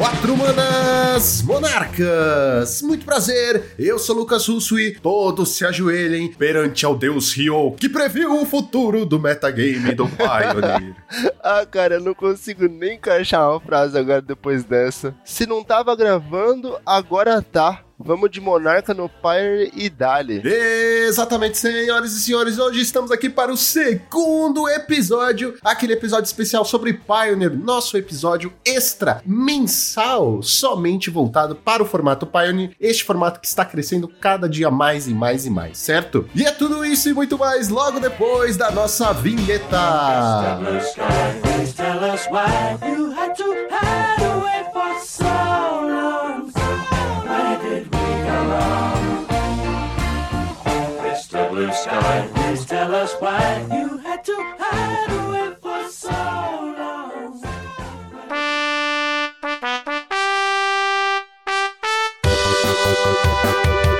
Quatro manas monarcas! Muito prazer, eu sou Lucas Russo e todos se ajoelhem perante ao deus Ryo, que previu o futuro do metagame do Pioneer. ah, cara, eu não consigo nem encaixar uma frase agora depois dessa. Se não tava gravando, agora tá. Vamos de Monarca no Pyre e Dali. Exatamente, senhoras e senhores. Hoje estamos aqui para o segundo episódio, aquele episódio especial sobre Pioneer, nosso episódio extra mensal, somente voltado para o formato Pioneer, este formato que está crescendo cada dia mais e mais e mais, certo? E é tudo isso e muito mais logo depois da nossa vinheta. Blue sky. Please tell us why you had to hide away for so long. Kyo,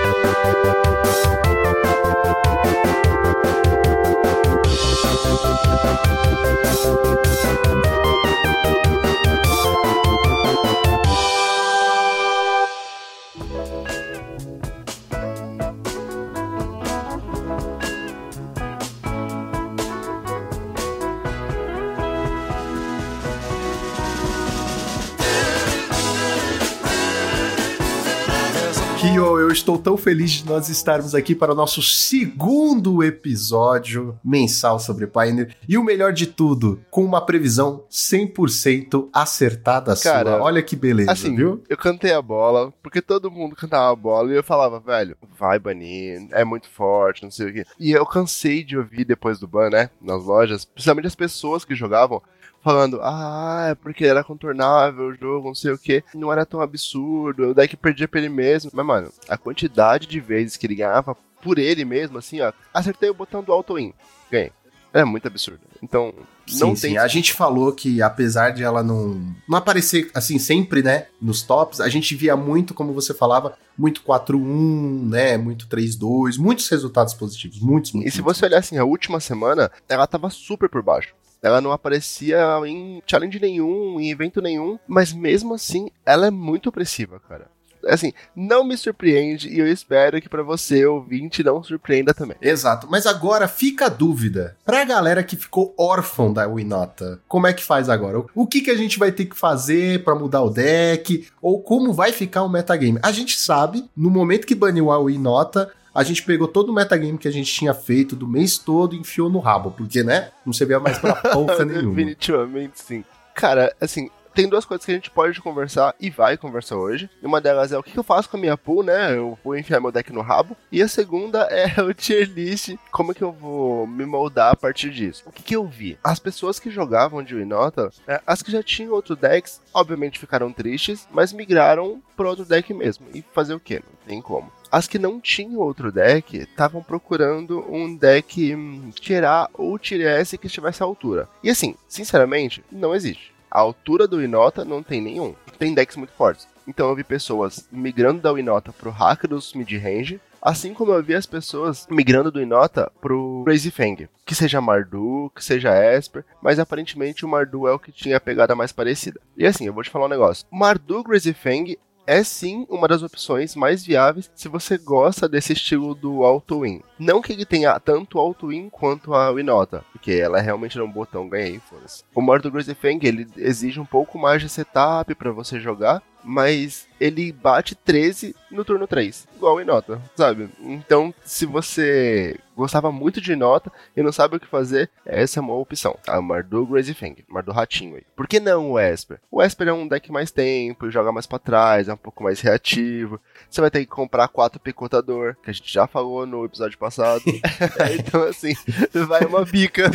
feliz de nós estarmos aqui para o nosso segundo episódio mensal sobre Pioneer. E o melhor de tudo, com uma previsão 100% acertada Cara, sua. Olha que beleza, assim, viu? Eu cantei a bola, porque todo mundo cantava a bola e eu falava, velho, vai banir, é muito forte, não sei o quê. E eu cansei de ouvir depois do ban, né, nas lojas, principalmente as pessoas que jogavam, falando, ah, é porque era contornável o jogo, não sei o que, não era tão absurdo, o deck perdia pra ele mesmo. Mas, mano, a quantidade de vezes que ele ganhava por ele mesmo, assim, ó, acertei o botão do auto-in, ganhei. É muito absurdo. Então, não sim, tem. Sim. A gente falou que, apesar de ela não, não aparecer assim sempre, né, nos tops, a gente via muito, como você falava, muito 4-1, né, muito 3-2, muitos resultados positivos, muitos, muitos. E se você olhar assim, a última semana, ela tava super por baixo. Ela não aparecia em challenge nenhum, em evento nenhum, mas mesmo assim, ela é muito opressiva, cara assim, não me surpreende e eu espero que para você, ouvinte, não surpreenda também. Exato, mas agora fica a dúvida. Pra galera que ficou órfão da Winota, como é que faz agora? O que, que a gente vai ter que fazer para mudar o deck? Ou como vai ficar o metagame? A gente sabe, no momento que baniu a Winota, a gente pegou todo o metagame que a gente tinha feito do mês todo e enfiou no rabo, porque, né? Não servia mais pra porra nenhuma. Definitivamente sim. Cara, assim, tem duas coisas que a gente pode conversar e vai conversar hoje. Uma delas é o que eu faço com a minha pool, né? Eu vou enfiar meu deck no rabo. E a segunda é o tier list, como é que eu vou me moldar a partir disso. O que, que eu vi? As pessoas que jogavam de Winota, é, as que já tinham outro decks, obviamente ficaram tristes, mas migraram para outro deck mesmo. E fazer o quê? Não tem como. As que não tinham outro deck estavam procurando um deck hum, tirar ou tirar S que estivesse à altura. E assim, sinceramente, não existe. A altura do Inota não tem nenhum. Tem decks muito fortes. Então eu vi pessoas migrando da Inota pro Rakdos mid-range, assim como eu vi as pessoas migrando do Inota pro Crazy Fang. Que seja Mardu, que seja Esper, mas aparentemente o Mardu é o que tinha a pegada mais parecida. E assim, eu vou te falar um negócio. Mardu Crazy Fang é sim uma das opções mais viáveis se você gosta desse estilo do auto-win. Não que ele tenha tanto auto-win quanto a Winota, porque ela é realmente um botão, ganhei, foda-se. O modo do Crazy Fang, ele exige um pouco mais de setup para você jogar, mas ele bate 13 no turno 3, igual em nota, sabe? Então, se você gostava muito de nota e não sabe o que fazer, essa é uma opção. A Mardu Crazy Fang, Mardu Ratinho aí. Por que não o Esper? O Esper é um deck mais tempo, joga mais para trás, é um pouco mais reativo. Você vai ter que comprar quatro picotador, que a gente já falou no episódio passado. então, assim, vai uma bica.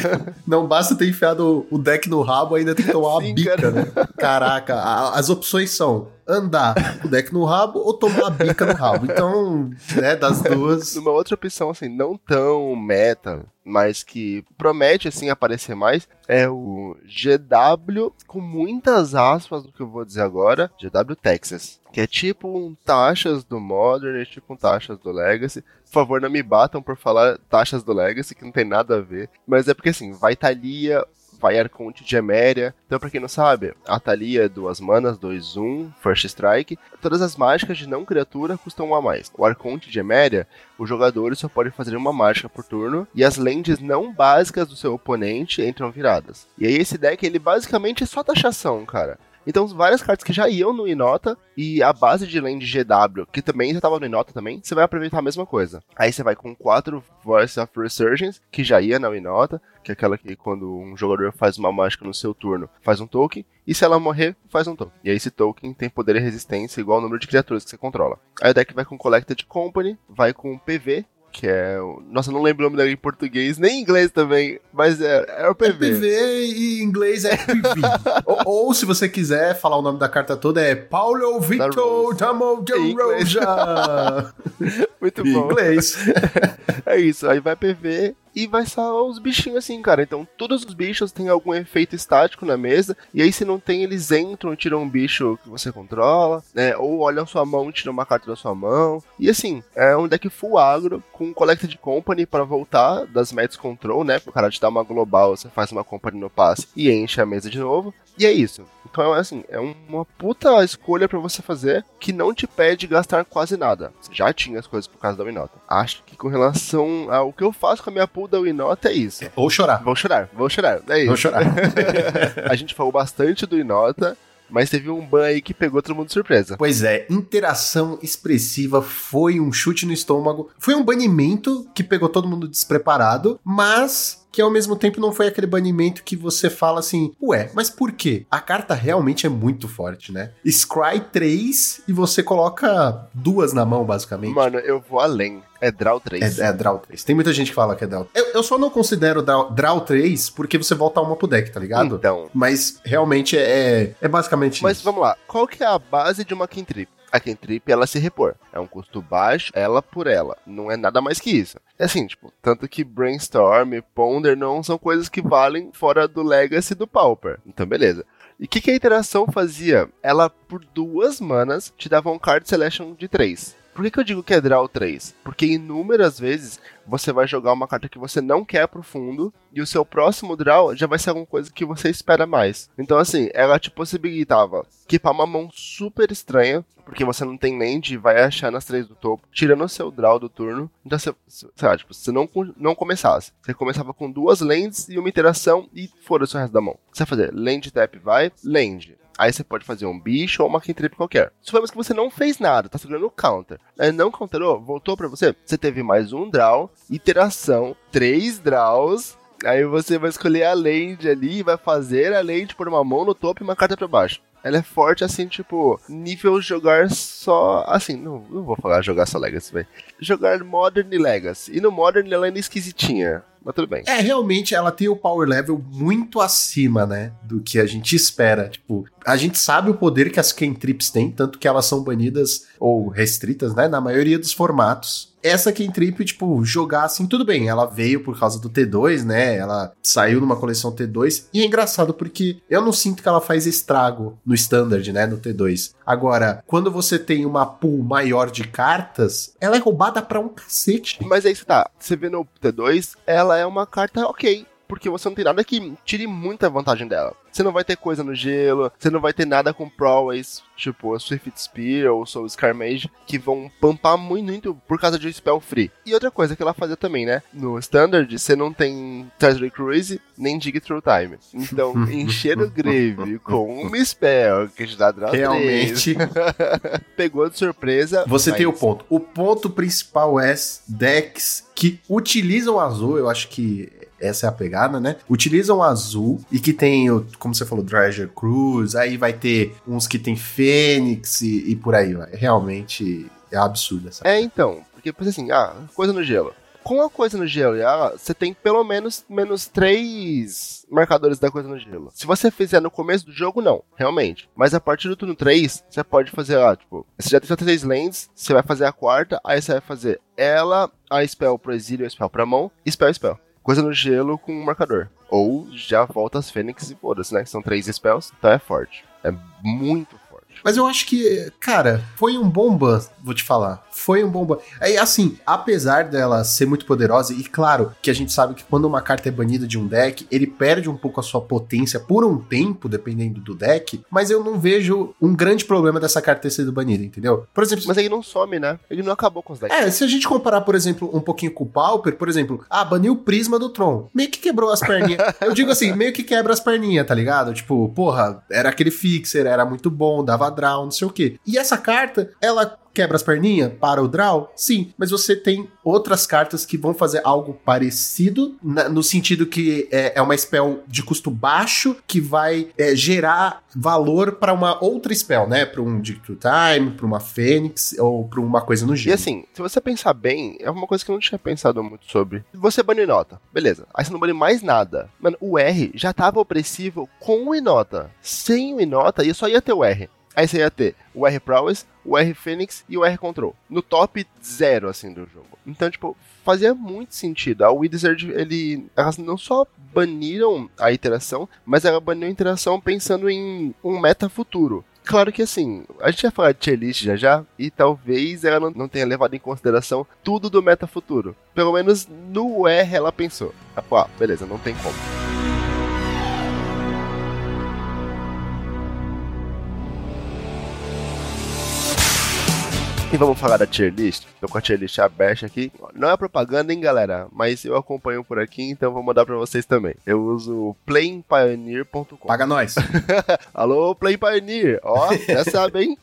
Não basta ter enfiado o deck no rabo, ainda tem que tomar Sim, uma bica, cara. né? Caraca, as opções são andar com o deck no rabo ou tomar a bica no rabo. Então, né, das duas. Uma outra opção, assim, não tão meta, mas que promete, assim, aparecer mais, é o GW, com muitas aspas do que eu vou dizer agora, GW Texas. Que é tipo um taxas do Modern, é tipo um taxas do Legacy. Por favor, não me batam por falar taxas do Legacy, que não tem nada a ver. Mas é porque, assim, vai Thalia, vai Arconte de Eméria. Então, pra quem não sabe, a Thalia é duas manas, 2, 1, um, First Strike. Todas as mágicas de não criatura custam um a mais. O Arconte de Eméria, o jogador só pode fazer uma mágica por turno, e as lands não básicas do seu oponente entram viradas. E aí esse deck, ele basicamente é só taxação, cara. Então, várias cartas que já iam no Inota e a base de land GW, que também já estava no Inota também, você vai aproveitar a mesma coisa. Aí você vai com quatro Voice of Resurgence, que já ia na Inota, que é aquela que quando um jogador faz uma mágica no seu turno, faz um token, e se ela morrer, faz um token. E aí esse token tem poder e resistência igual ao número de criaturas que você controla. Aí o deck vai com Collected Company, vai com PV, que é. Nossa, não lembro o nome dele em português, nem em inglês também, mas é, é o PV. É PV e em inglês é PV. ou, ou, se você quiser falar o nome da carta toda, é Paulo Victor Damo de Roja. Muito bom. Em inglês. é isso, aí vai PV e vai só os bichinhos assim, cara. Então, todos os bichos têm algum efeito estático na mesa, e aí se não tem, eles entram e tiram um bicho que você controla, né? Ou olham sua mão e tiram uma carta da sua mão. E assim, é um deck full agro, com Collected Company para voltar das Mets Control, né? Pro cara te dar uma global, você faz uma Company no passe e enche a mesa de novo. E é isso. Então, é assim, é uma puta escolha para você fazer que não te pede gastar quase nada. Você já tinha as coisas por causa da Winota. Acho que com relação ao que eu faço com a minha pool da Winota é isso. Ou chorar. Vou chorar, vou chorar. É isso. Vou chorar. a gente falou bastante do Inota. Mas teve um ban aí que pegou todo mundo de surpresa. Pois é, interação expressiva foi um chute no estômago. Foi um banimento que pegou todo mundo despreparado, mas que ao mesmo tempo não foi aquele banimento que você fala assim, ué, mas por quê? A carta realmente é muito forte, né? Scry 3 e você coloca duas na mão, basicamente. Mano, eu vou além. É Draw 3. É, é Draw 3. Tem muita gente que fala que é Draw. Eu, eu só não considero draw, draw 3 porque você volta uma pro deck, tá ligado? Então. Mas realmente é, é basicamente Mas isso. vamos lá. Qual que é a base de uma Kentrip? a Kentrip ela se repor. É um custo baixo, ela por ela. Não é nada mais que isso. É assim, tipo, tanto que Brainstorm, Ponder não são coisas que valem fora do Legacy do Pauper. Então, beleza. E o que, que, a interação fazia? Ela, por duas manas, te dava um card selection de três. Por que, que eu digo que é draw 3? Porque inúmeras vezes você vai jogar uma carta que você não quer pro fundo e o seu próximo draw já vai ser alguma coisa que você espera mais. Então, assim, ela te possibilitava equipar uma mão super estranha, porque você não tem land e vai achar nas três do topo, tirando o seu draw do turno. Então, você, sei lá, tipo, você não, não começasse. Você começava com duas lands e uma interação e foda-se o resto da mão. Você vai fazer land tap vai, land. Aí você pode fazer um bicho ou uma cantrip qualquer. Suponhamos que você não fez nada, tá segurando o counter. Aí não counterou, voltou para você. Você teve mais um draw, iteração, três draws. Aí você vai escolher a land ali, vai fazer a land por uma mão no topo e uma carta para baixo. Ela é forte assim, tipo, nível jogar só. Assim, não, não vou falar jogar só Legacy, velho. Jogar Modern e Legacy. E no Modern ela é esquisitinha mas tudo bem. É, realmente ela tem o power level muito acima, né, do que a gente espera. Tipo, a gente sabe o poder que as Kentrips têm, tanto que elas são banidas ou restritas, né, na maioria dos formatos. Essa Kentrip, tipo, jogar assim, tudo bem, ela veio por causa do T2, né? Ela saiu numa coleção T2. E é engraçado porque eu não sinto que ela faz estrago no Standard, né? No T2. Agora, quando você tem uma pool maior de cartas, ela é roubada pra um cacete. Mas aí você tá, você vê no T2, ela é uma carta ok porque você não tem nada que tire muita vantagem dela. Você não vai ter coisa no gelo, você não vai ter nada com prowess, tipo a Swift Spear ou Soul Scarmage, que vão pampar muito, muito por causa de um spell free. E outra coisa que ela fazia também, né? No Standard, você não tem Treasury Cruise nem Dig Through Time. Então, encher o Grave com uma spell que te dá draw Realmente. pegou de surpresa. Você mas... tem o ponto. O ponto principal é decks que utilizam azul, eu acho que essa é a pegada, né? Utilizam azul e que tem, como você falou, Treasure Cruise, aí vai ter uns que tem Fênix e, e por aí, vai. Realmente é absurdo essa. É, então, porque assim, ah, coisa no gelo. Com a coisa no gelo, você tem pelo menos menos três marcadores da coisa no gelo. Se você fizer no começo do jogo, não, realmente. Mas a partir do turno 3, você pode fazer, ah, tipo, você já tem três lands, você vai fazer a quarta, aí você vai fazer ela, a spell pro exílio, a spell pra mão, spell, spell coisa no gelo com um marcador. Ou já volta as Fênix e foda-se, né? São três spells, então é forte. É muito. Mas eu acho que, cara, foi um bom ban, vou te falar. Foi um bom ban. É assim, apesar dela ser muito poderosa, e claro que a gente sabe que quando uma carta é banida de um deck, ele perde um pouco a sua potência por um tempo, dependendo do deck, mas eu não vejo um grande problema dessa carta ter sido banida, entendeu? Por exemplo. Mas ele não some, né? Ele não acabou com os decks. É, se a gente comparar, por exemplo, um pouquinho com o Pauper, por exemplo, ah, baniu o Prisma do Tron. Meio que quebrou as perninhas. eu digo assim, meio que quebra as perninhas, tá ligado? Tipo, porra, era aquele fixer, era muito bom, dava draw, não sei o quê. E essa carta, ela quebra as perninhas para o draw? Sim, mas você tem outras cartas que vão fazer algo parecido, na, no sentido que é, é, uma spell de custo baixo que vai é, gerar valor para uma outra spell, né? Para um Dict Time, para uma Fênix ou para uma coisa no gelo. E assim, se você pensar bem, é uma coisa que eu não tinha pensado muito sobre. Você bane Inota, beleza. Aí você não bane mais nada. Mano, o R já tava opressivo com o Inota. Sem o Inota, ia só ia ter o R. Aí você ia ter o R Prowess, o R Phoenix e o R Control. No top zero, assim, do jogo. Então, tipo, fazia muito sentido. A Wizard, ele. Elas não só baniram a interação, mas ela baniu a interação pensando em um meta futuro. Claro que assim, a gente vai falar de tier list já já, e talvez ela não, não tenha levado em consideração tudo do meta futuro. Pelo menos no R ela pensou. Ah, beleza, não tem como. E vamos falar da tier list? Tô com a tier list aberta aqui. Não é propaganda, hein, galera? Mas eu acompanho por aqui, então vou mandar pra vocês também. Eu uso playpioneer.com. Paga nós. Alô, Play Pioneer. Ó, já sabe, hein?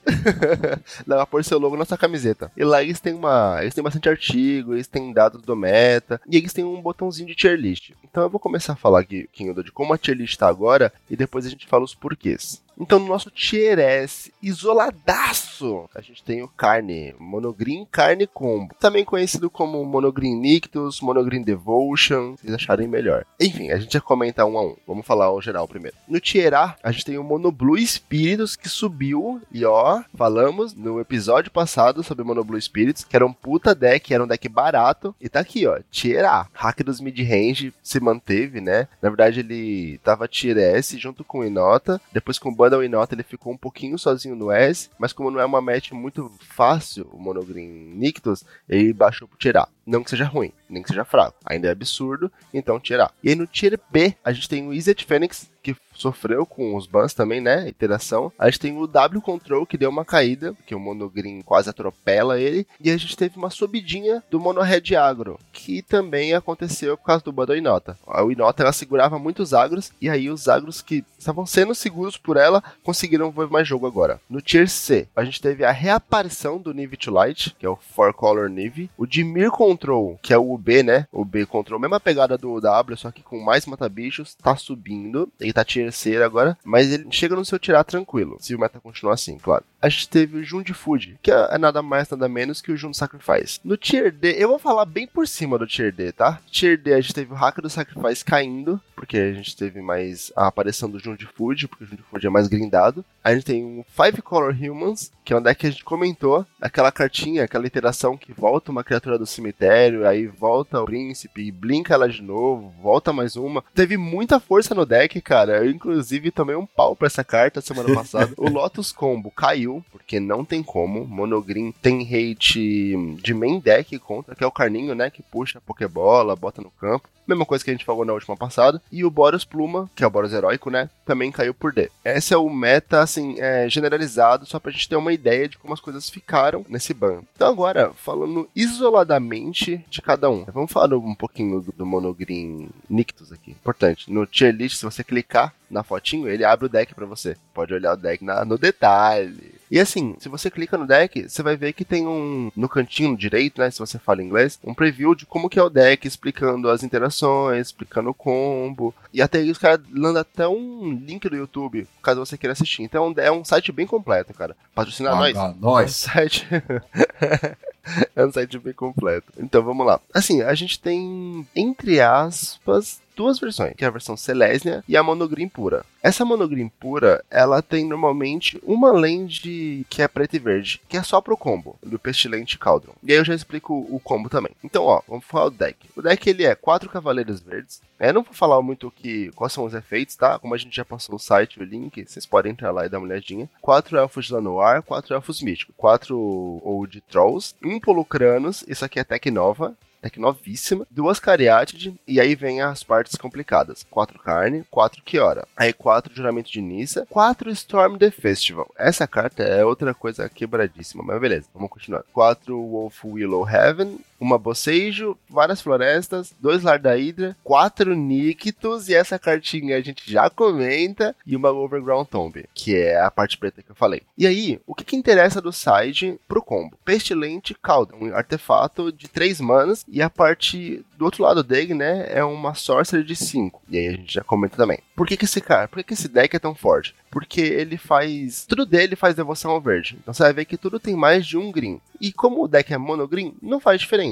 Dá pra pôr seu logo na sua camiseta. E lá eles têm uma. Eles têm bastante artigo, eles têm dados do meta. E eles têm um botãozinho de tier list. Então eu vou começar a falar aqui, Kinho, de como a tier list tá agora. E depois a gente fala os porquês. Então, no nosso Tier S, isoladaço, a gente tem o Carne, Monogreen Carne Combo. Também conhecido como Monogreen Nictus, Monogreen Devotion, se vocês acharem melhor. Enfim, a gente vai comentar um a um. Vamos falar o geral primeiro. No Tier A, a gente tem o Monoblue Spiritus, que subiu, e ó, falamos no episódio passado sobre Monoblue Spirits, que era um puta deck, era um deck barato, e tá aqui, ó, Tier A. Hack dos mid-range se manteve, né? Na verdade, ele tava Tier S junto com o Inota, depois com o Bundle Inota ele ficou um pouquinho sozinho no S, mas como não é uma match muito fácil, o Monogreen Nictus, ele baixou pro tirar. Não que seja ruim, nem que seja fraco. Ainda é absurdo, então tirar. E aí no tier B, a gente tem o Izzet Fênix, que sofreu com os bans também, né? Interação. A gente tem o W Control, que deu uma caída, que o Monogreen quase atropela ele. E a gente teve uma subidinha do Mono Red Agro, que também aconteceu por causa do Bundle Inota. A Inota, ela segurava muitos agros, e aí os agros que estavam sendo seguros por ela, conseguiram ver mais jogo agora. No Tier C, a gente teve a reaparição do Nive to Light, que é o Four Color Nive. O Dimir Control, que é o B, né? O B Control, mesma pegada do W, só que com mais mata-bichos, tá subindo. Ele tá terceiro agora, mas ele chega no seu tirar tranquilo, se o meta continuar assim, claro. A gente teve o Jun de Food, que é nada mais, nada menos que o Jun Sacrifice. No Tier D, eu vou falar bem por cima do Tier D, tá? Tier D, a gente teve o Hack do Sacrifice caindo, porque a gente teve mais a aparição do Jun de Food, porque o Jun de Food é mais grindado. A gente tem o Five Color Humans, que é um deck que a gente comentou, aquela cartinha, aquela interação que volta uma criatura do cemitério, aí volta o príncipe, blinka ela de novo, volta mais uma. Teve muita força no deck, cara. Eu, inclusive, tomei um pau pra essa carta semana passada. o Lotus Combo caiu, porque não tem como. Monogreen tem hate de main deck contra, que é o Carninho, né? Que puxa a Pokébola, bota no campo. Mesma coisa que a gente falou na última passada. E o Boros Pluma, que é o Boros Heróico, né? Também caiu por D. Esse é o meta, assim, é, generalizado, só pra gente ter uma ideia de como as coisas ficaram nesse ban. Então agora, falando isoladamente de cada um. Vamos falar um pouquinho do, do Monogreen Nictus aqui. Importante, no tier list, se você clicar na fotinho, ele abre o deck para você. Pode olhar o deck na, no detalhe. E assim, se você clica no deck, você vai ver que tem um no cantinho direito, né, se você fala inglês, um preview de como que é o deck, explicando as interações, explicando o combo. E até aí os caras mandam até um link do YouTube, caso você queira assistir. Então é um site bem completo, cara. Patrocinar nós. Nós. É um site é um site bem completo. Então vamos lá. Assim, a gente tem, entre aspas, duas versões, que é a versão Selesnya e a Monogreen pura. Essa Monogreen pura, ela tem normalmente uma land que é preta e verde, que é só pro combo, do Pestilente Cauldron. E aí eu já explico o combo também. Então, ó, vamos falar o deck. O deck, ele é quatro Cavaleiros Verdes. Eu não vou falar muito que, quais são os efeitos, tá? Como a gente já passou o site, o link, vocês podem entrar lá e dar uma olhadinha. Quatro Elfos de Lanoir, quatro Elfos Místicos, quatro Old Trolls, um Polucranos, isso aqui é tech nova, tech novíssima, duas Cariátide, e aí vem as partes complicadas. Quatro carne, quatro Kiora. Aí quatro Juramento de Nissa, quatro Storm the Festival. Essa carta é outra coisa quebradíssima, mas beleza, vamos continuar. Quatro Wolf Willow Heaven, uma Bocejo, várias florestas, dois Lar da Hydra, quatro Nictus, e essa cartinha a gente já comenta, e uma Overground Tomb, que é a parte preta que eu falei. E aí, o que, que interessa do side pro combo? Pestilente Cauldron, um artefato de 3 manas, e a parte do outro lado dele, né, é uma Sorcerer de 5. E aí a gente já comenta também. Por que, que esse cara, por que, que esse deck é tão forte? Porque ele faz. Tudo dele faz devoção ao verde. Então você vai ver que tudo tem mais de um green. E como o deck é mono green, não faz diferença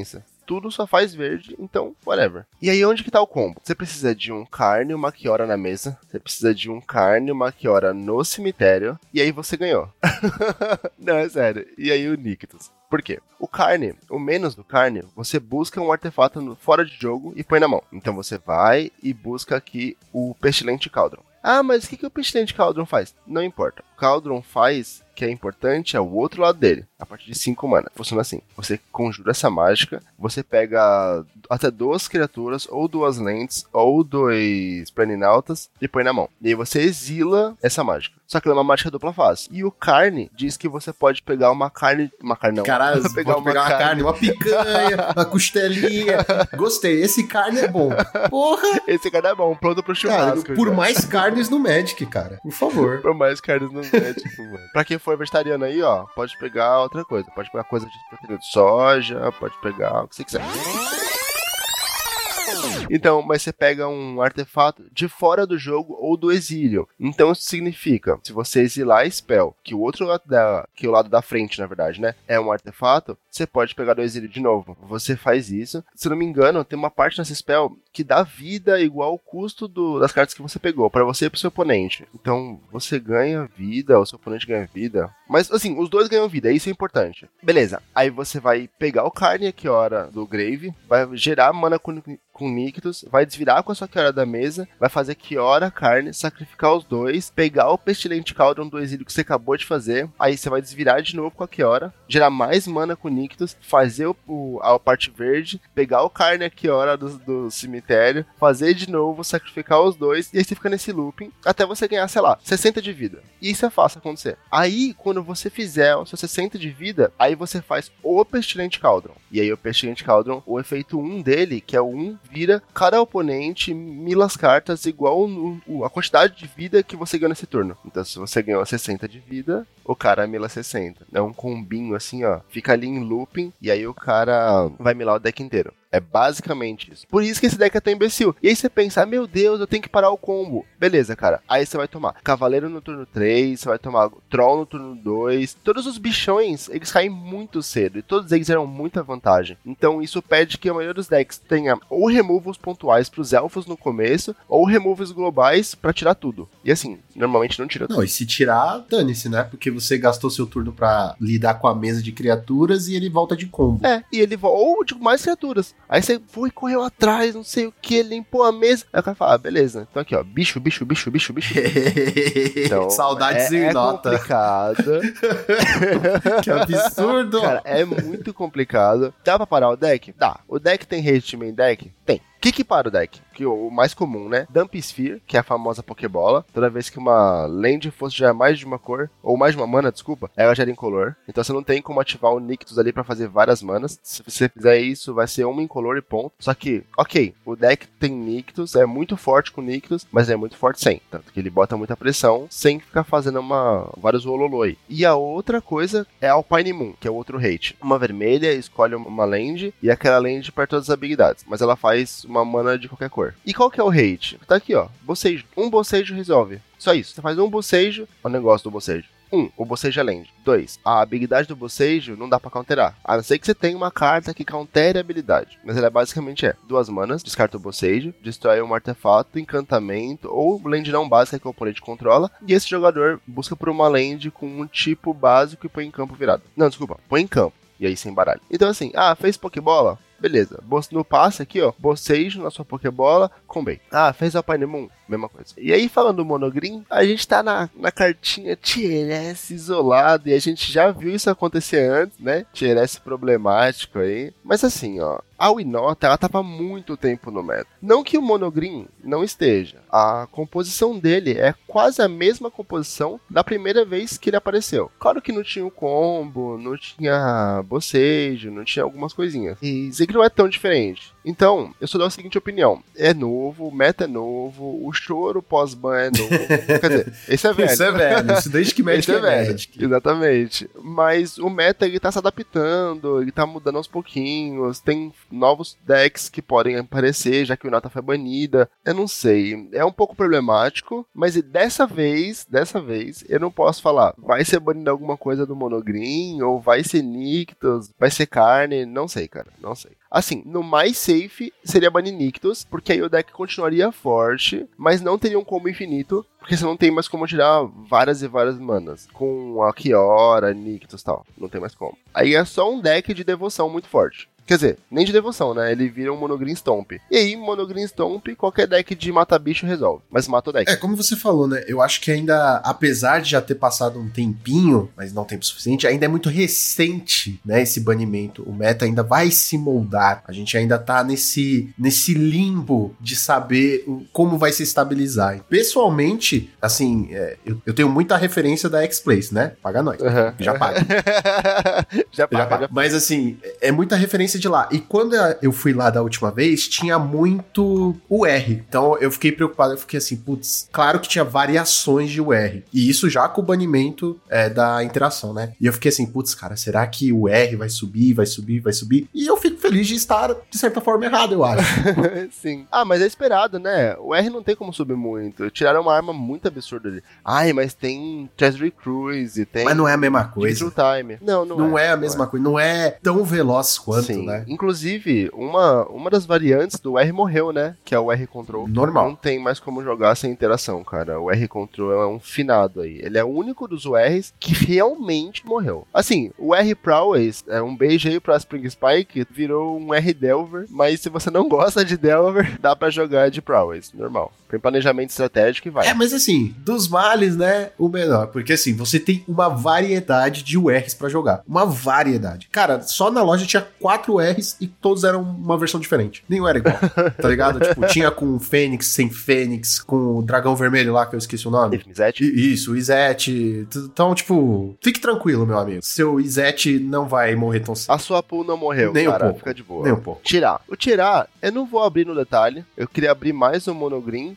tudo só faz verde, então, whatever. E aí, onde que tá o combo? Você precisa de um carne e uma Kiora na mesa, você precisa de um carne e uma Kiora no cemitério, e aí você ganhou. Não, é sério. E aí o Nictus. Por quê? O carne, o menos do carne, você busca um artefato fora de jogo e põe na mão. Então você vai e busca aqui o Pestilente Cauldron. Ah, mas o que, que o Pestilente Cauldron faz? Não importa. O Cauldron faz que é importante é o outro lado dele, a partir de 5 mana. Funciona assim: você conjura essa mágica, você pega até duas criaturas, ou duas lentes, ou dois planinautas, e põe na mão. E aí você exila essa mágica. Só que ela é uma mágica dupla face. E o carne diz que você pode pegar uma carne. Uma carne não. Caralho, você pegar, uma, pegar carne. uma carne, uma picanha, uma costelinha. Gostei, esse carne é bom. Porra! Esse carne é bom, pronto pro churrasco. Cara, por mais carnes no Magic, cara. Por favor. por mais carnes no Magic, mano. Pra quem for vegetariano aí, ó, pode pegar outra coisa. Pode pegar coisa de proteína de soja, pode pegar o que você quiser. Então, mas você pega um artefato de fora do jogo ou do exílio. Então isso significa, se você exilar a spell, que o outro lado da, que o lado da frente, na verdade, né, é um artefato, você pode pegar do exílio de novo. Você faz isso. Se não me engano, tem uma parte nessa spell que dá vida igual ao custo do, das cartas que você pegou, para você e pro seu oponente. Então, você ganha vida, o seu oponente ganha vida. Mas, assim, os dois ganham vida, isso é importante. Beleza, aí você vai pegar o Carne aqui, hora do Grave, vai gerar mana com, com Nictus, vai desvirar com a sua Kiora da mesa, vai fazer Kiora, Carne, sacrificar os dois, pegar o Pestilente Cauldron do exílio que você acabou de fazer, aí você vai desvirar de novo com a Kiora, gerar mais mana com Nictus, fazer o, o, a parte verde, pegar o Carne aqui, hora do, do cemitério, fazer de novo, sacrificar os dois, e aí você fica nesse looping até você ganhar, sei lá, 60 de vida. E isso é fácil acontecer. Aí, quando você fizer o seu 60 de vida, aí você faz o Pestilente Cauldron. E aí o Pestilente Cauldron, o efeito 1 dele, que é o 1, vira cada oponente mil as cartas igual no, a quantidade de vida que você ganhou nesse turno. Então, se você ganhou 60 de vida, o cara mila 60. É um combinho assim, ó. Fica ali em looping e aí o cara vai milar o deck inteiro. É basicamente isso. Por isso que esse deck é tão imbecil. E aí você pensa, ah, meu Deus, eu tenho que parar o combo. Beleza, cara. Aí você vai tomar Cavaleiro no turno 3, você vai tomar Troll no turno 2. Todos os bichões, eles caem muito cedo. E todos eles geram muita vantagem. Então isso pede que a maioria dos decks tenha ou removals pontuais pros elfos no começo, ou removals globais para tirar tudo. E assim, normalmente não tira tudo. Não, e se tirar, dane-se, né? Porque você gastou seu turno para lidar com a mesa de criaturas e ele volta de combo. É, e ele volta. Ou, tipo, mais criaturas. Aí você foi, correu atrás, não sei o que, limpou a mesa. Aí o cara fala, ah, beleza. Então aqui, ó, bicho, bicho, bicho, bicho, bicho. então, Saudades é, em é nota. complicado. que absurdo. Cara, é muito complicado. Dá pra parar o deck? Dá. O deck tem hate main deck? Tem. O que para o deck? Que o mais comum, né? Dump Sphere, que é a famosa Pokébola. Toda vez que uma land fosse já mais de uma cor, ou mais de uma mana, desculpa, ela gera incolor. Então você não tem como ativar o Nictus ali para fazer várias manas. Se você fizer isso, vai ser uma incolor e ponto. Só que, ok, o deck tem Nictus, é muito forte com Nictus, mas é muito forte sem. Tanto que ele bota muita pressão sem ficar fazendo uma vários ololô aí. E a outra coisa é Alpine Moon, que é outro hate. Uma vermelha escolhe uma land e aquela land perde todas as habilidades, mas ela faz uma mana de qualquer cor. E qual que é o hate? Tá aqui, ó. Bocejo. Um bocejo resolve. Só isso. Você faz um bocejo, é o negócio do bocejo. Um, o Bocejo é land. Dois, a habilidade do Bocejo não dá pra counterar. A não ser que você tenha uma carta que countere a habilidade. Mas ela basicamente é duas manas, descarta o Bocejo, destrói um artefato, encantamento ou land não básica que o oponente controla. E esse jogador busca por uma land com um tipo básico e põe em campo virado. Não, desculpa, põe em campo. E aí sem baralho. Então assim, ah, fez Pokébola? Beleza. No passe aqui, ó. Bocejo na sua Pokébola com bem. Ah, fez Alpine Moon? Mesma coisa. E aí, falando do Monogreen, a gente tá na, na cartinha TRS isolado. E a gente já viu isso acontecer antes, né? TRS problemático aí. Mas assim, ó. A Winota, ela tava muito tempo no meta. Não que o Monogreen não esteja. A composição dele é quase a mesma composição da primeira vez que ele apareceu. Claro que não tinha o combo, não tinha bocejo, não tinha algumas coisinhas. E Zig não é tão diferente. Então, eu só dou a seguinte opinião. É novo, o meta é novo, o choro pós-ban é novo. Quer dizer, esse é velho. Isso é velho, isso desde que Magic Esse é é velho. Magic. Exatamente. Mas o meta, ele tá se adaptando, ele tá mudando aos pouquinhos, tem novos decks que podem aparecer, já que o Nata foi banida. Eu não sei, é um pouco problemático, mas dessa vez, dessa vez, eu não posso falar, vai ser banido alguma coisa do Monogreen, ou vai ser Nictus, vai ser carne, não sei, cara, não sei. Assim, no mais safe seria banir Nictus, porque aí o deck continuaria forte, mas não teria um combo infinito, porque você não tem mais como tirar várias e várias manas. Com a Kiora, Nictus e tal. Não tem mais como. Aí é só um deck de devoção muito forte. Quer dizer, nem de devoção, né? Ele vira um Monogreen Stomp. E aí, Monogreen Stomp, qualquer deck de mata-bicho resolve. Mas mata o deck. É, como você falou, né? Eu acho que ainda, apesar de já ter passado um tempinho, mas não tempo suficiente, ainda é muito recente, né? Esse banimento. O meta ainda vai se moldar. A gente ainda tá nesse, nesse limbo de saber como vai se estabilizar. Pessoalmente, assim, é, eu, eu tenho muita referência da X-Place, né? Paga nós. Aham. Já paga. já Já paga, paga. já Mas assim, é muita referência de lá. E quando eu fui lá da última vez, tinha muito UR. Então eu fiquei preocupado. Eu fiquei assim, putz, claro que tinha variações de UR. E isso já com o banimento é, da interação, né? E eu fiquei assim, putz, cara, será que o R vai subir, vai subir, vai subir? E eu fico feliz de estar, de certa forma, errado, eu acho. Sim. Ah, mas é esperado, né? O R não tem como subir muito. Tiraram uma arma muito absurda ali. Ai, mas tem Treasury Cruise, tem. Mas não é a mesma coisa. Time. Não, não, Não, é, a não mesma coisa. Não é tão veloz quanto, Sim. né? Inclusive, uma, uma das variantes do R morreu, né? Que é o R Control. Normal. Não tem mais como jogar sem interação, cara. O R Control é um finado aí. Ele é o único dos URs que realmente morreu. Assim, o R Prowess é um beijo aí pra Spring Spike, virou um R Delver, mas se você não gosta de Delver, dá pra jogar de Prowess, normal. Tem planejamento estratégico e vai. É, mas assim, dos males, né, o menor. Porque assim, você tem uma variedade de URs pra jogar. Uma variedade. Cara, só na loja tinha quatro URs e todos eram uma versão diferente. Nenhum era igual, tá ligado? Tipo, tinha com Fênix, sem Fênix, com o dragão vermelho lá, que eu esqueci o nome. Ifmizet? I- Isso, o Izete. Então, tipo, fique tranquilo, meu amigo. Seu Izete não vai morrer tão cedo. A sua pool não morreu, Nem um cara. pouco. Fica de boa. Nem um pouco. Tirar. O tirar, eu não vou abrir no detalhe. Eu queria abrir mais o Monogreen,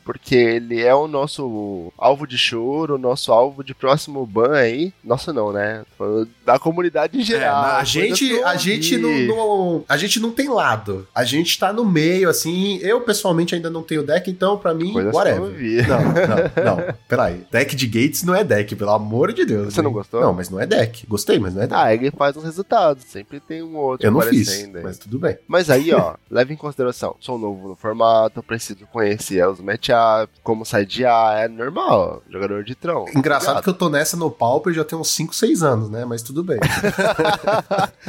porque ele é o nosso alvo de choro, o nosso alvo de próximo ban aí. Nossa, não, né? Da comunidade em É, geral. na- a gente, a gente não, a gente não tem lado. A gente tá no meio, assim. Eu, pessoalmente, ainda não tenho deck, então, pra mim, eu whatever. Não, não, não. Peraí. Deck de Gates não é deck, pelo amor de Deus. Você não gostou? Não, mas não é deck. Gostei, mas não é deck. Ah, ele faz os resultados. Sempre tem um outro eu não fiz, mas tudo bem. Mas aí, ó, leve em consideração, sou novo no formato, preciso conhecer os matchups, como sai de A, é normal, jogador de Tron. Engraçado que eu tô nessa no Pauper já tem uns 5, 6 anos, né? Mas tudo bem.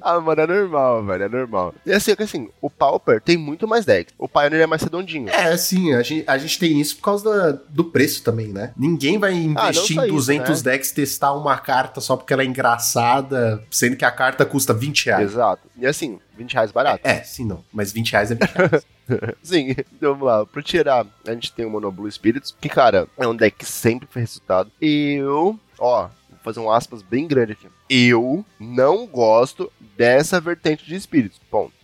ah, mano, é normal, velho, é normal. E assim, é assim, o Pauper tem muito mais decks. O Pioneer é mais redondinho. É, sim, a gente, a gente tem isso por causa da- do preço também, né? Ninguém vai investir Ah, em só 200 isso, né? decks testar uma carta só porque ela é engraçada, sendo que a carta custa 20 reais. Exato. E assim, 20 reais barato. É, sim, não. Mas 20 reais é 20 reais. Sim, então vamos lá. Pro tirar, a gente tem o Mono Blue Spirits, que, cara, é um deck que sempre fez resultado. Eu, ó, vou fazer um aspas bem grande aqui. Eu não gosto dessa vertente de espíritos. Ponto.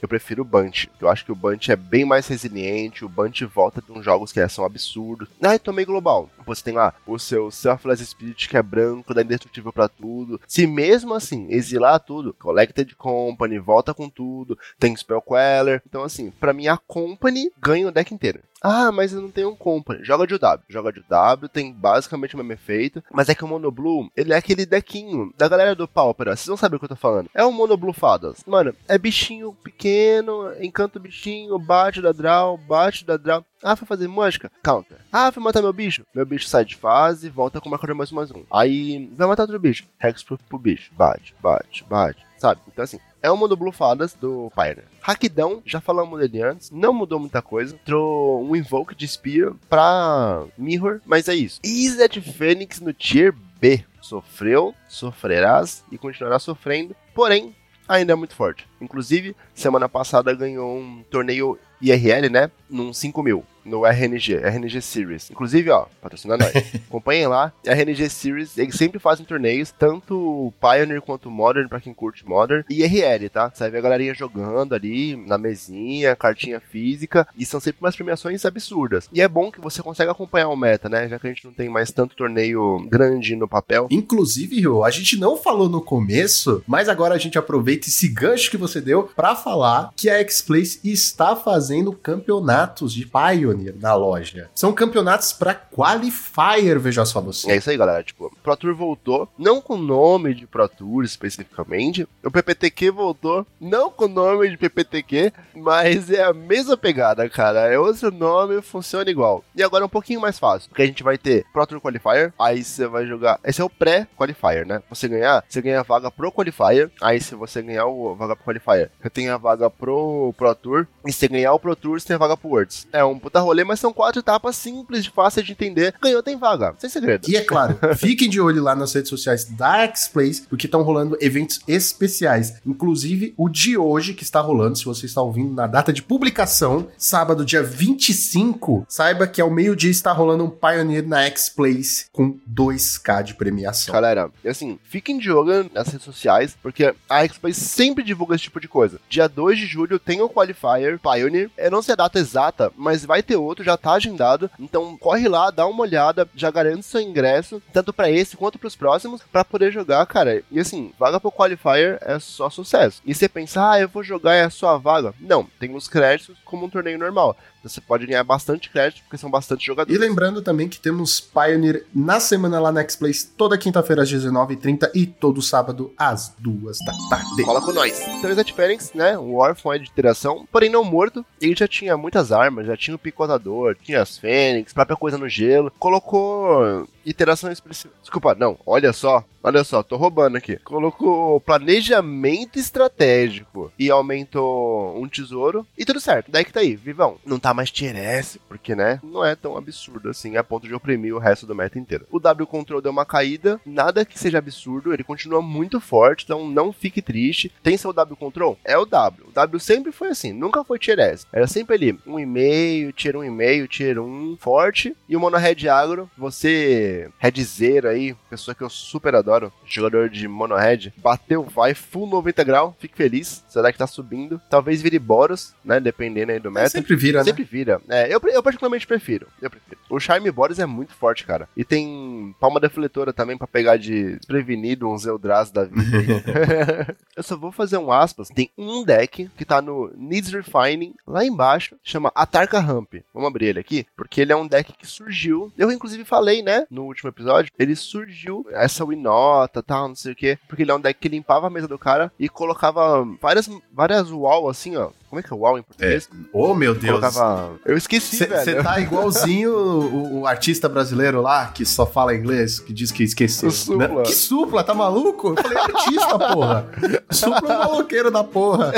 Eu prefiro o Bunch. Eu acho que o Bunch é bem mais resiliente. O Bunch volta de uns jogos que são absurdos. Ah, eu tomei global. Você tem lá o seu Selfless Spirit, que é branco, dá indestrutível pra tudo. Se mesmo assim exilar tudo, Collected Company, volta com tudo, tem Spell Queller. Então, assim, pra mim a Company ganha o deck inteiro. Ah, mas eu não tenho um Company. Joga de W. Joga de W, tem basicamente o mesmo efeito. Mas é que o Mono Blue, ele é aquele deckinho da galera do Paupera. Vocês não sabem o que eu tô falando. É o Mono Blue Fadas. Mano, é bichinho pequeno, encanta o bichinho, bate da draw, bate da draw. Ah, foi fazer mágica? Counter. Ah, foi matar meu bicho? Meu bicho sai de fase, volta com uma cor mais mais um. Aí, vai matar outro bicho. Hexproof pro bicho. Bate, bate, bate. Sabe? Então assim, é uma do Blue Fadas do Pioneer. Raquidão, já falamos dele antes, não mudou muita coisa. Entrou um Invoke de Spear pra Mirror, mas é isso. Izzet Fênix no Tier B. Sofreu, sofrerás e continuará sofrendo, porém ainda é muito forte. Inclusive, semana passada ganhou um torneio IRL, né? Num 5 mil no RNG, RNG Series. Inclusive, ó, patrocina nós. Acompanhem lá. RNG Series, eles sempre fazem torneios, tanto Pioneer quanto Modern, pra quem curte Modern, e RL, tá? Você vai ver a galerinha jogando ali na mesinha, cartinha física, e são sempre umas premiações absurdas. E é bom que você consegue acompanhar o meta, né? Já que a gente não tem mais tanto torneio grande no papel. Inclusive, Rio, a gente não falou no começo, mas agora a gente aproveita esse gancho que você deu para falar que a X-Place está fazendo campeonatos de Pioneer na loja. São campeonatos para qualifier, veja só você. É isso aí, galera. Tipo, Pro Tour voltou, não com o nome de Pro Tour especificamente. O PPTQ voltou, não com o nome de PPTQ, mas é a mesma pegada, cara. É outro nome, funciona igual. E agora é um pouquinho mais fácil, porque a gente vai ter Pro Tour Qualifier, aí você vai jogar. Esse é o pré-qualifier, né? Você ganhar, você ganha a vaga pro Qualifier, aí se você ganhar o vaga pro Qualifier, você tem a vaga pro Pro Tour, e se ganhar o Pro Tour, você tem a vaga pro Worlds. É um puta rolê, mas são quatro etapas simples, fáceis de entender. Ganhou, tem vaga. Sem segredo. E é claro, fiquem de olho lá nas redes sociais da X-Plays, porque estão rolando eventos especiais. Inclusive o de hoje, que está rolando, se você está ouvindo na data de publicação, sábado, dia 25, saiba que ao meio-dia está rolando um Pioneer na X-Plays com 2K de premiação. Galera, assim, fiquem de olho nas redes sociais, porque a X-Plays sempre divulga esse tipo de coisa. Dia 2 de julho tem o Qualifier Pioneer. Eu não sei a data exata, mas vai ter outro, já tá agendado. Então corre lá, dá uma olhada, já garante seu ingresso, tanto para esse quanto para os próximos, para poder jogar, cara. E assim, vaga pro Qualifier é só sucesso. E você pensa, ah, eu vou jogar é a sua vaga. Não, tem os créditos como um torneio normal. Você pode ganhar bastante crédito, porque são bastante jogadores. E lembrando também que temos Pioneer na semana lá na X-Place, toda quinta-feira às 19h30 e todo sábado às 2 da tarde. Cola com nós. Então, Exat Phoenix, né? O Orphan é de interação, porém não morto. Ele já tinha muitas armas, já tinha o picotador, tinha as Fênix, própria coisa no gelo. Colocou iteração expressiva. Desculpa, não, olha só. Olha só, tô roubando aqui. Colocou planejamento estratégico e aumentou um tesouro e tudo certo. Daí que tá aí, vivão. Não tá mais tier S, porque, né, não é tão absurdo assim a ponto de oprimir o resto do meta inteiro. O W Control deu uma caída, nada que seja absurdo, ele continua muito forte, então não fique triste. Tem seu W Control? É o W. O W sempre foi assim, nunca foi tier S. Era sempre ali, 1,5, tier 1,5, tier 1, forte. E o Mono Red Agro, você, Redzero aí, pessoa que eu super adoro, jogador de Mono Red, bateu, vai, full 90 grau, fique feliz, será que tá subindo. Talvez vire Boros, né, dependendo aí do meta. É, sempre vira, Sempre né? vira. É, eu, eu particularmente prefiro, eu prefiro. O Charme Boros é muito forte, cara. E tem palma defletora também pra pegar de prevenido uns Eldrazi da vida. eu só vou fazer um aspas. Tem um deck que tá no Needs Refining, lá embaixo, chama Atarka Ramp. Vamos abrir ele aqui, porque ele é um deck que surgiu. Eu inclusive falei, né, no último episódio, ele surgiu, essa Winota, tal, não sei o que, porque ele é um deck que limpava a mesa do cara e colocava várias, várias wall assim, ó, como é que é o WoW em português? É. Oh, meu Deus. Colocava... Eu esqueci, cê, velho. Você tá igualzinho o, o, artista brasileiro lá, que só fala inglês, que diz que esqueceu. O supla. Não, que supla? Tá maluco? Eu falei artista, porra. supla é um maloqueiro da porra.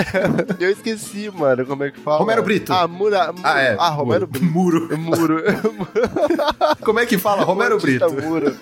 Eu esqueci, mano, como é que fala? Romero Brito. Ah. Mura... Ah, é. Ah, Romero Brito. Muro. Muro. como é que fala? Romero Brito. Muro.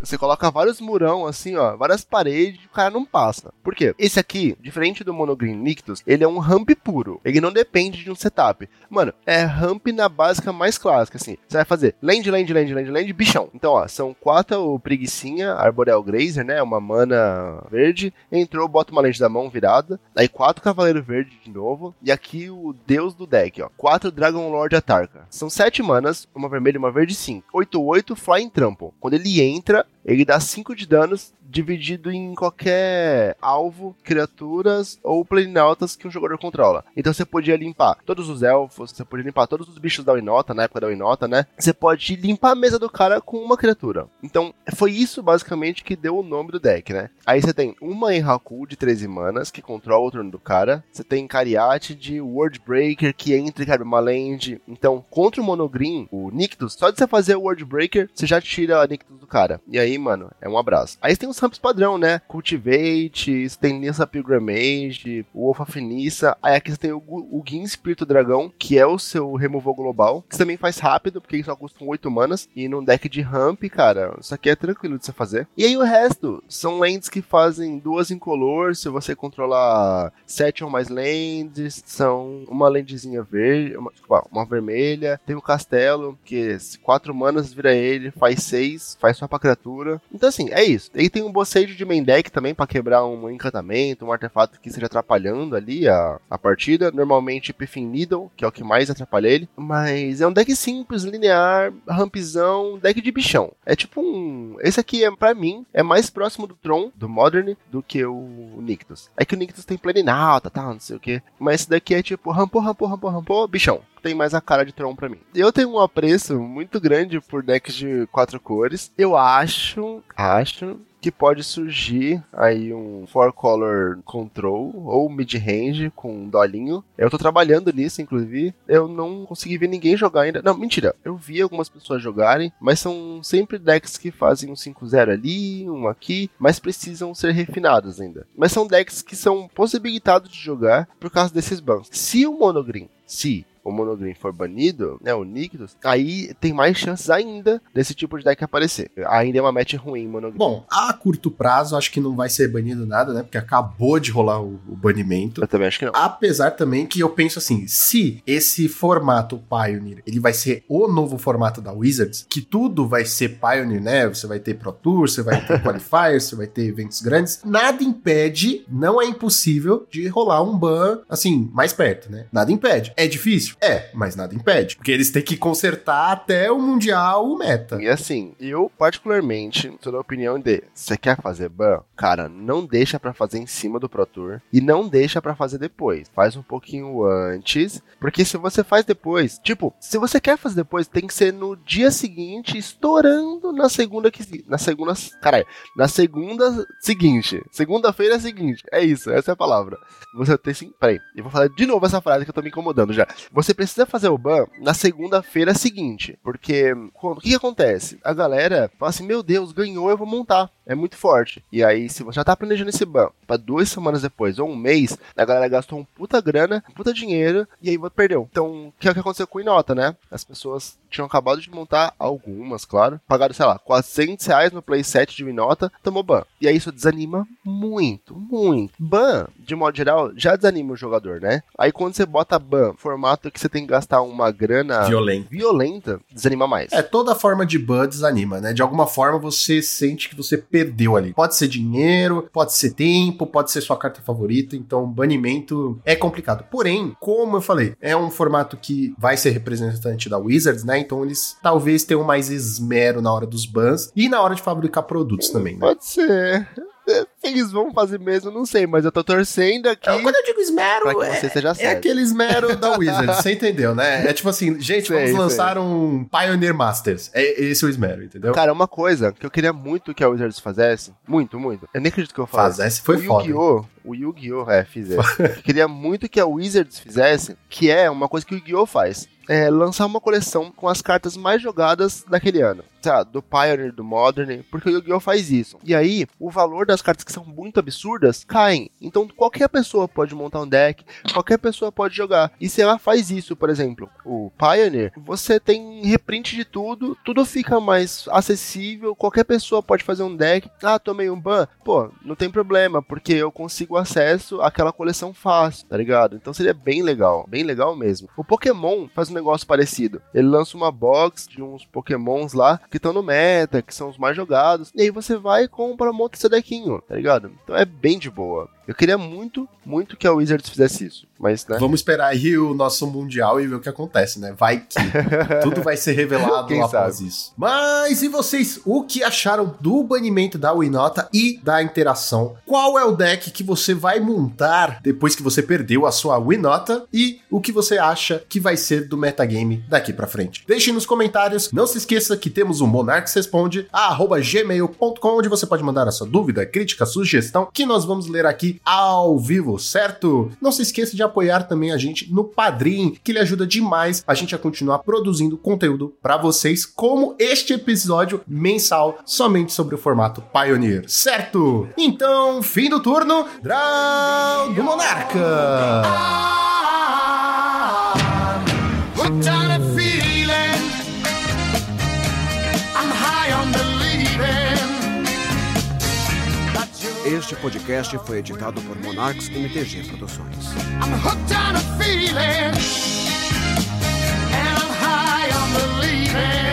Você coloca vários murão, assim, ó, várias paredes, o cara não passa. Por quê? Esse aqui, diferente do Monogreen Nictus, ele é um ramp puro. Ele não depende de um setup. Mano, é ramp na básica mais clássica, assim. Você vai fazer land, land, land, land, land, bichão. Então, ó, são quatro preguiçinha, Arboreal Grazer, né? Uma mana verde. Entrou, bota uma land da mão virada. Aí quatro Cavaleiro Verde de novo. E aqui o deus do deck, ó. Quatro Dragon Lord Atarca. São sete manas, uma vermelha e uma verde, sim. 8-8 Flying Trample. Quando ele entra, ele dá 5 de danos dividido em qualquer alvo, criaturas ou planinautas que um jogador controla. Então você podia limpar todos os elfos, você podia limpar todos os bichos da Winota, na época da Winota, né? Você pode limpar a mesa do cara com uma criatura. Então foi isso basicamente que deu o nome do deck, né? Aí você tem uma Enhaku de 13 manas que controla o turno do cara. Você tem Cariate de Wordbreaker que entra e cabe uma land. Então, contra o Monogreen, o Nictus, só de você fazer o Wordbreaker, você já tira a Nictus do cara. E aí, mano, é um abraço. Aí tem os ramps padrão, né? Cultivate, você tem Nissa Pilgrimage, Wolf of Nissa. Aí aqui você tem o, o Gin Espírito Dragão, que é o seu removal global. Que você também faz rápido, porque ele só custa 8 manas. E num deck de ramp, cara, isso aqui é tranquilo de você fazer. E aí o resto são lands que fazem duas incolor, se você controlar 7 ou mais lands. São uma landzinha verde, uma, uma vermelha. Tem o castelo, que 4 manas vira ele, faz 6, faz só pra criatura. Então assim, é isso. Ele tem um Bossage de main deck também para quebrar um encantamento, um artefato que esteja atrapalhando ali a, a partida. Normalmente Piffin Needle, que é o que mais atrapalha ele. Mas é um deck simples, linear, rampzão, deck de bichão. É tipo um. Esse aqui é, para mim, é mais próximo do Tron, do Modern, do que o Nictus. É que o Nictus tem alta, tá, não sei o que. Mas esse daqui é tipo rampou, rampou, rampou, rampou, bichão tem mais a cara de Tron para mim. Eu tenho um apreço muito grande por decks de quatro cores. Eu acho, acho que pode surgir aí um four color control ou mid range com um dolinho. Eu tô trabalhando nisso, inclusive. Eu não consegui ver ninguém jogar ainda. Não, mentira. Eu vi algumas pessoas jogarem, mas são sempre decks que fazem um 5-0 ali, um aqui, mas precisam ser refinados ainda. Mas são decks que são possibilitados de jogar por causa desses bans. Se o Monogreen, se o Monogreen for banido, né, o Nictus, aí tem mais chances ainda desse tipo de deck aparecer. Ainda é uma match ruim, Monogreen. Bom, a curto prazo, acho que não vai ser banido nada, né, porque acabou de rolar o, o banimento. Eu também acho que não. Apesar também que eu penso assim, se esse formato Pioneer, ele vai ser o novo formato da Wizards, que tudo vai ser Pioneer, né, você vai ter Pro Tour, você vai ter Qualifiers, você vai ter eventos grandes, nada impede, não é impossível de rolar um ban, assim, mais perto, né? Nada impede. É difícil? Difícil? É, mas nada impede. Porque eles têm que consertar até o Mundial o meta. E assim, eu particularmente sou da opinião de, você quer fazer ban? Cara, não deixa para fazer em cima do Pro Tour e não deixa para fazer depois. Faz um pouquinho antes, porque se você faz depois, tipo, se você quer fazer depois, tem que ser no dia seguinte, estourando na segunda que na segunda, caralho, na segunda seguinte, segunda-feira seguinte. É isso, essa é a palavra. Você tem sim, peraí, eu vou falar de novo essa frase que eu tô me incomodando já. Você precisa fazer o ban na segunda-feira seguinte. Porque o que, que, acontece? A galera fala assim: Meu Deus, ganhou, eu vou montar. É muito forte. E aí, se você já tá planejando esse ban pra duas semanas depois ou um mês, a galera gastou um puta grana, um puta dinheiro e aí perdeu. Então, que é o que aconteceu com o Inota, né? As pessoas tinham acabado de montar algumas, claro. Pagaram, sei lá, 400 reais no playset de Inota, tomou ban. E aí isso desanima muito, muito. Ban, de modo geral, já desanima o jogador, né? Aí quando você bota ban, formato que você tem que gastar uma grana violenta, violenta desanima mais. É, toda forma de ban desanima, né? De alguma forma você sente que você perdeu ali. Pode ser dinheiro, pode ser tempo, pode ser sua carta favorita, então banimento é complicado. Porém, como eu falei, é um formato que vai ser representante da Wizards, né? Então eles talvez tenham mais esmero na hora dos bans e na hora de fabricar produtos também, né? Pode ser. Se eles vão fazer mesmo, não sei, mas eu tô torcendo aqui. Então, quando eu digo esmero, pra que é, é aquele esmero da Wizards, você entendeu, né? É tipo assim, gente, sei, vamos lançar sei. um Pioneer Masters. É esse o esmero, entendeu? Cara, uma coisa que eu queria muito que a Wizards fizesse, muito, muito. Eu nem acredito que eu faça. Fazesse foi o foda. Yu-Gi-Oh! O Yu-Gi-Oh! é, fizesse. queria muito que a Wizards fizesse, que é uma coisa que o Yu-Gi-Oh! faz. É, lançar uma coleção com as cartas mais jogadas daquele ano tá, do Pioneer, do Modern, porque o Yu-Gi-Oh! faz isso. E aí, o valor das cartas que são muito absurdas caem. Então, qualquer pessoa pode montar um deck, qualquer pessoa pode jogar. E se ela faz isso, por exemplo, o Pioneer, você tem reprint de tudo, tudo fica mais acessível, qualquer pessoa pode fazer um deck. Ah, tomei um ban. Pô, não tem problema, porque eu consigo consigo acesso àquela coleção fácil, tá ligado? Então seria bem legal, bem legal mesmo. O Pokémon faz um negócio parecido. Ele lança uma box de uns Pokémons lá que estão no meta, que são os mais jogados, e aí você vai e compra, monta seu deckinho, tá ligado? Então é bem de boa. Eu queria muito, muito que a Wizards fizesse isso. Mas, né? Vamos esperar aí o nosso Mundial e ver o que acontece, né? Vai que tudo vai ser revelado Quem após sabe? isso. Mas e vocês? O que acharam do banimento da Winota e da interação? Qual é o deck que você vai montar depois que você perdeu a sua Winota? E o que você acha que vai ser do metagame daqui pra frente? Deixe nos comentários. Não se esqueça que temos o Monarques Responde, gmail.com, onde você pode mandar a sua dúvida, crítica, sugestão, que nós vamos ler aqui ao vivo, certo? Não se esqueça de apoiar também a gente no Padrim, que ele ajuda demais a gente a continuar produzindo conteúdo para vocês, como este episódio mensal somente sobre o formato Pioneer, certo? Então, fim do turno, Draw do Monarca! Este podcast foi editado por Monax MTG Produções. I'm hooked on a feeling, and I'm high on believing.